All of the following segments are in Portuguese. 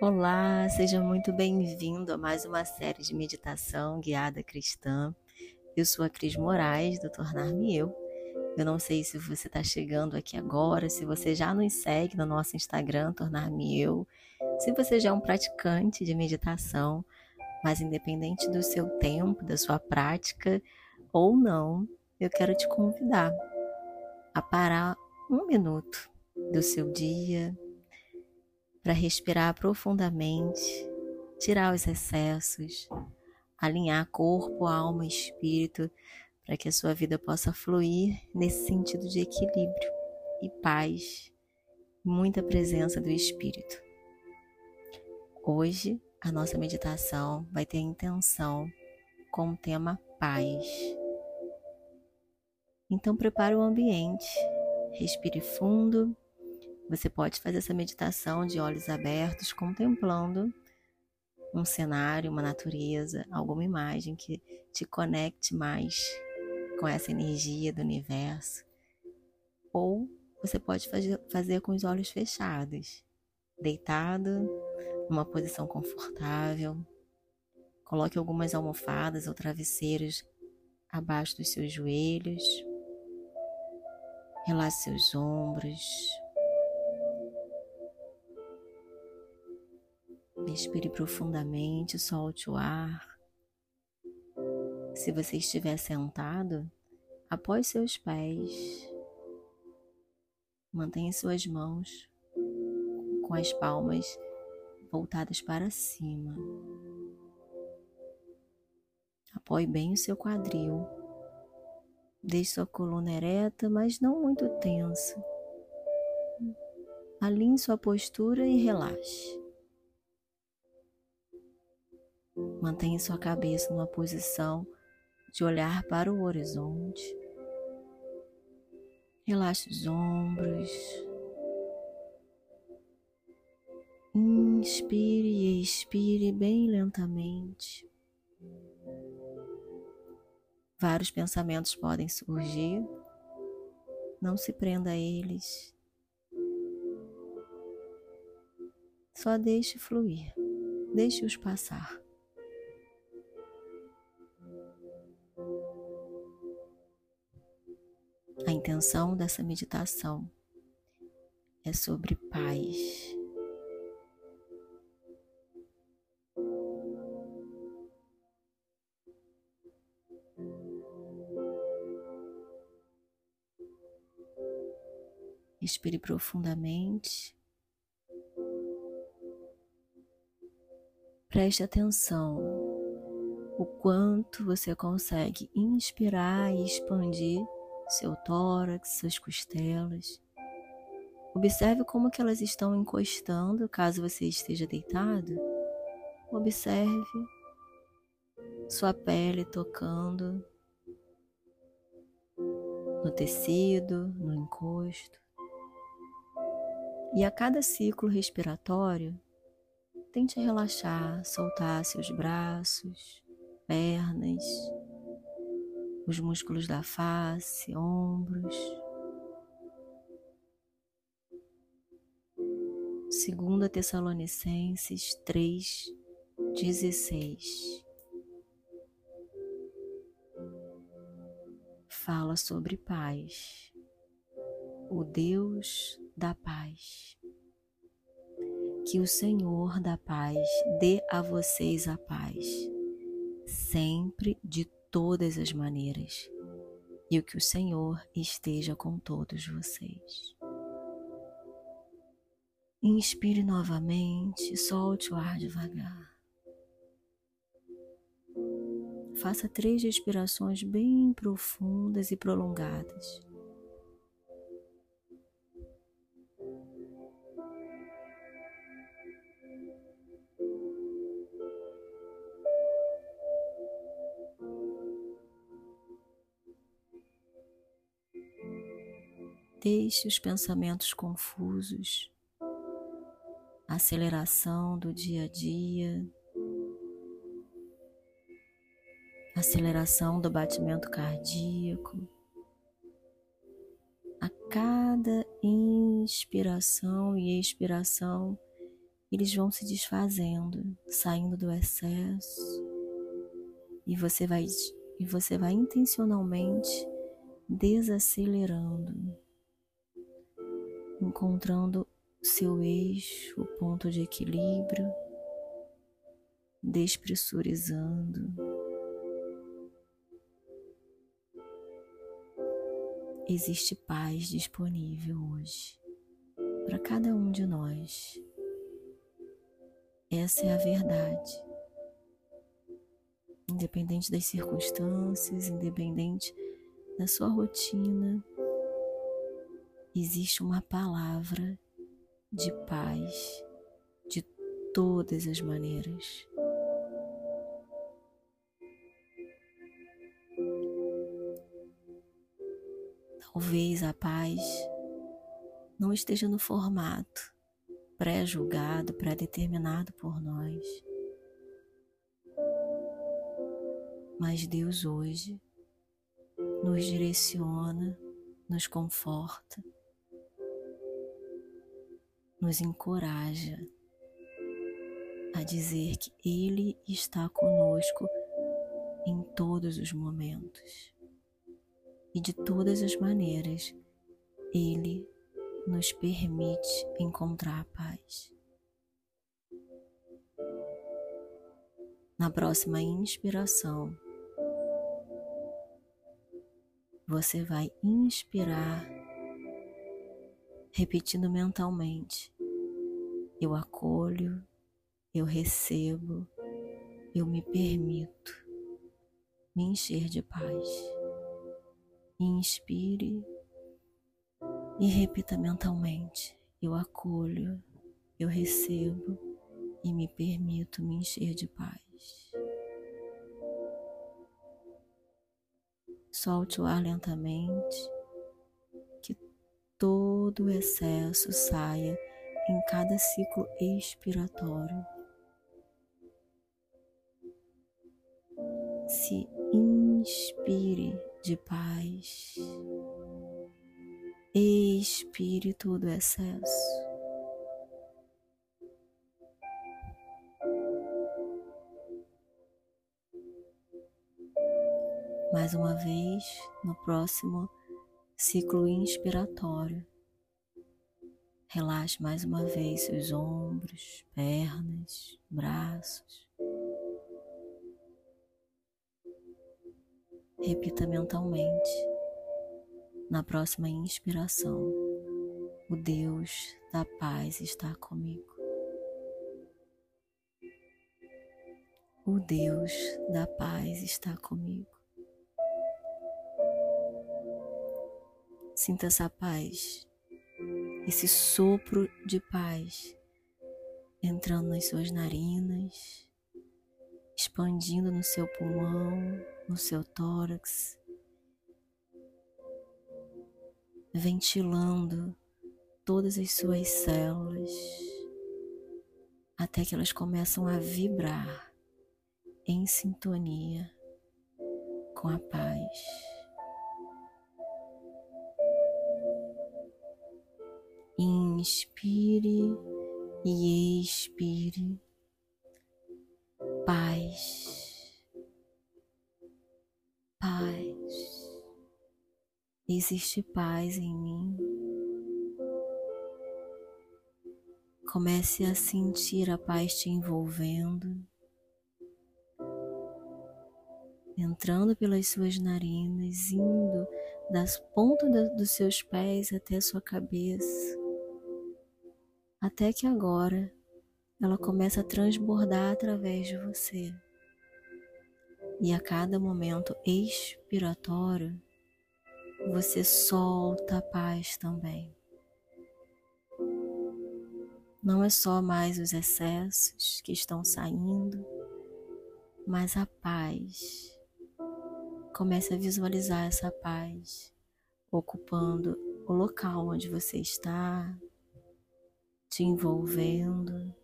Olá, seja muito bem-vindo a mais uma série de meditação guiada cristã. Eu sou a Cris Moraes, do Tornar-me Eu. Eu não sei se você está chegando aqui agora, se você já nos segue no nosso Instagram, Tornar-me Eu, se você já é um praticante de meditação, mas independente do seu tempo, da sua prática ou não, eu quero te convidar a parar um minuto do seu dia, para respirar profundamente, tirar os excessos, alinhar corpo, alma e espírito para que a sua vida possa fluir nesse sentido de equilíbrio e paz, muita presença do espírito. Hoje a nossa meditação vai ter intenção com o tema paz. Então prepare o ambiente, respire fundo você pode fazer essa meditação de olhos abertos, contemplando um cenário, uma natureza, alguma imagem que te conecte mais com essa energia do universo. Ou você pode fazer, com os olhos fechados, deitado, numa posição confortável. Coloque algumas almofadas ou travesseiros abaixo dos seus joelhos. Relaxe seus ombros, Respire profundamente, solte o ar. Se você estiver sentado, apoie seus pés. Mantenha suas mãos com as palmas voltadas para cima. Apoie bem o seu quadril. Deixe sua coluna ereta, mas não muito tensa. Alinhe sua postura e relaxe. Mantenha sua cabeça numa posição de olhar para o horizonte. Relaxe os ombros. Inspire e expire bem lentamente. Vários pensamentos podem surgir. Não se prenda a eles. Só deixe fluir. Deixe-os passar. A intenção dessa meditação é sobre paz. Respire profundamente. Preste atenção o quanto você consegue inspirar e expandir seu tórax, suas costelas. Observe como que elas estão encostando caso você esteja deitado. Observe sua pele tocando no tecido, no encosto. E a cada ciclo respiratório, tente relaxar, soltar seus braços, pernas, os músculos da face, ombros. Segunda Tessalonicenses 3, 16. Fala sobre paz, o Deus da paz. Que o Senhor da paz dê a vocês a paz, sempre de todas as maneiras e o que o Senhor esteja com todos vocês. Inspire novamente, solte o ar devagar. Faça três respirações bem profundas e prolongadas. Deixe os pensamentos confusos, a aceleração do dia a dia, aceleração do batimento cardíaco. A cada inspiração e expiração, eles vão se desfazendo, saindo do excesso, e você vai e você vai intencionalmente desacelerando, encontrando seu eixo, o ponto de equilíbrio, despressurizando. Existe paz disponível hoje para cada um de nós. Essa é a verdade. Independente das circunstâncias, independente da sua rotina, existe uma palavra de paz de todas as maneiras. Talvez a paz não esteja no formato pré-julgado, pré-determinado por nós. Mas Deus hoje nos direciona, nos conforta, nos encoraja a dizer que Ele está conosco em todos os momentos e de todas as maneiras Ele nos permite encontrar paz. Na próxima inspiração, você vai inspirar, repetindo mentalmente: Eu acolho, eu recebo, eu me permito me encher de paz. Inspire e repita mentalmente: Eu acolho, eu recebo e me permito me encher de paz. Solte o ar lentamente, todo o excesso saia em cada ciclo expiratório. Se inspire de paz espírito do excesso. Mais uma vez, no próximo ciclo inspiratório, relaxe mais uma vez seus ombros, pernas, braços. Repita mentalmente na próxima inspiração, o Deus da paz está comigo. O Deus da paz está comigo. Sinta essa paz, esse sopro de paz entrando nas suas narinas, expandindo no seu pulmão, no seu tórax ventilando todas as suas células até que elas começam a vibrar em sintonia com a paz. Inspire e expire paz, paz. Existe paz em mim. Comece a sentir a paz te envolvendo, entrando pelas suas narinas, indo das pontas dos seus pés até a sua cabeça, até que agora ela começa a transbordar através de você. E a cada momento expiratório, você solta a paz também. Não é só mais os excessos que estão saindo, mas a paz. Comece a visualizar essa paz ocupando o local onde você está, te envolvendo,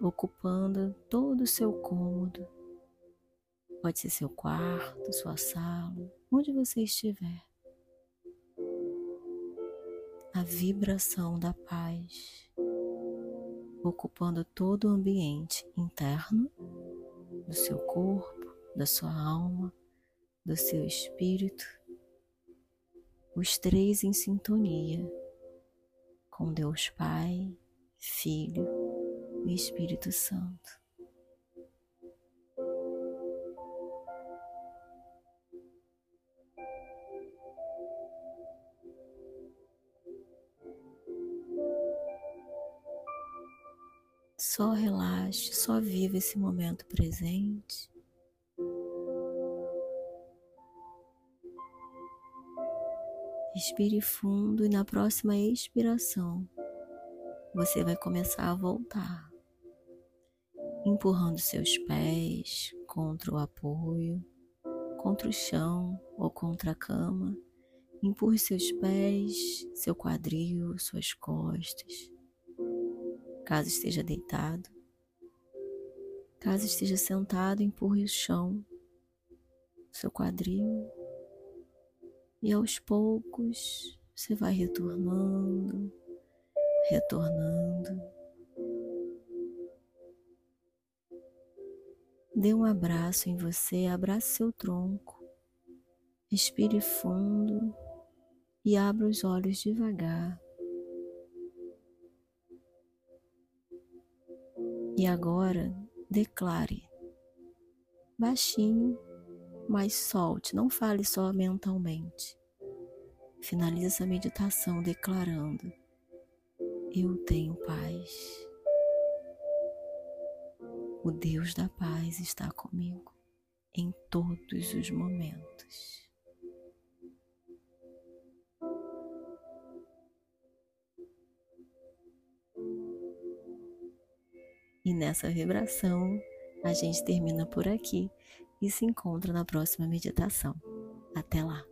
ocupando todo o seu cômodo. Pode ser seu quarto, sua sala, onde você estiver. A vibração da paz ocupando todo o ambiente interno do seu corpo, da sua alma, do seu espírito, os três em sintonia com Deus Pai, Filho e Espírito Santo. Só relaxe, só viva esse momento presente. Respire fundo e na próxima expiração você vai começar a voltar, empurrando seus pés contra o apoio, contra o chão ou contra a cama. Empurre seus pés, seu quadril, suas costas caso esteja deitado. Caso esteja sentado, empurre o chão, seu quadril, e aos poucos você vai retornando, retornando. Dê um abraço em você, abrace seu tronco, respire fundo e abra os olhos devagar. E agora declare baixinho, mas solte, não fale só mentalmente. Finalize essa meditação declarando: Eu tenho paz. O Deus da paz está comigo em todos os momentos. E nessa vibração, a gente termina por aqui e se encontra na próxima meditação. Até lá!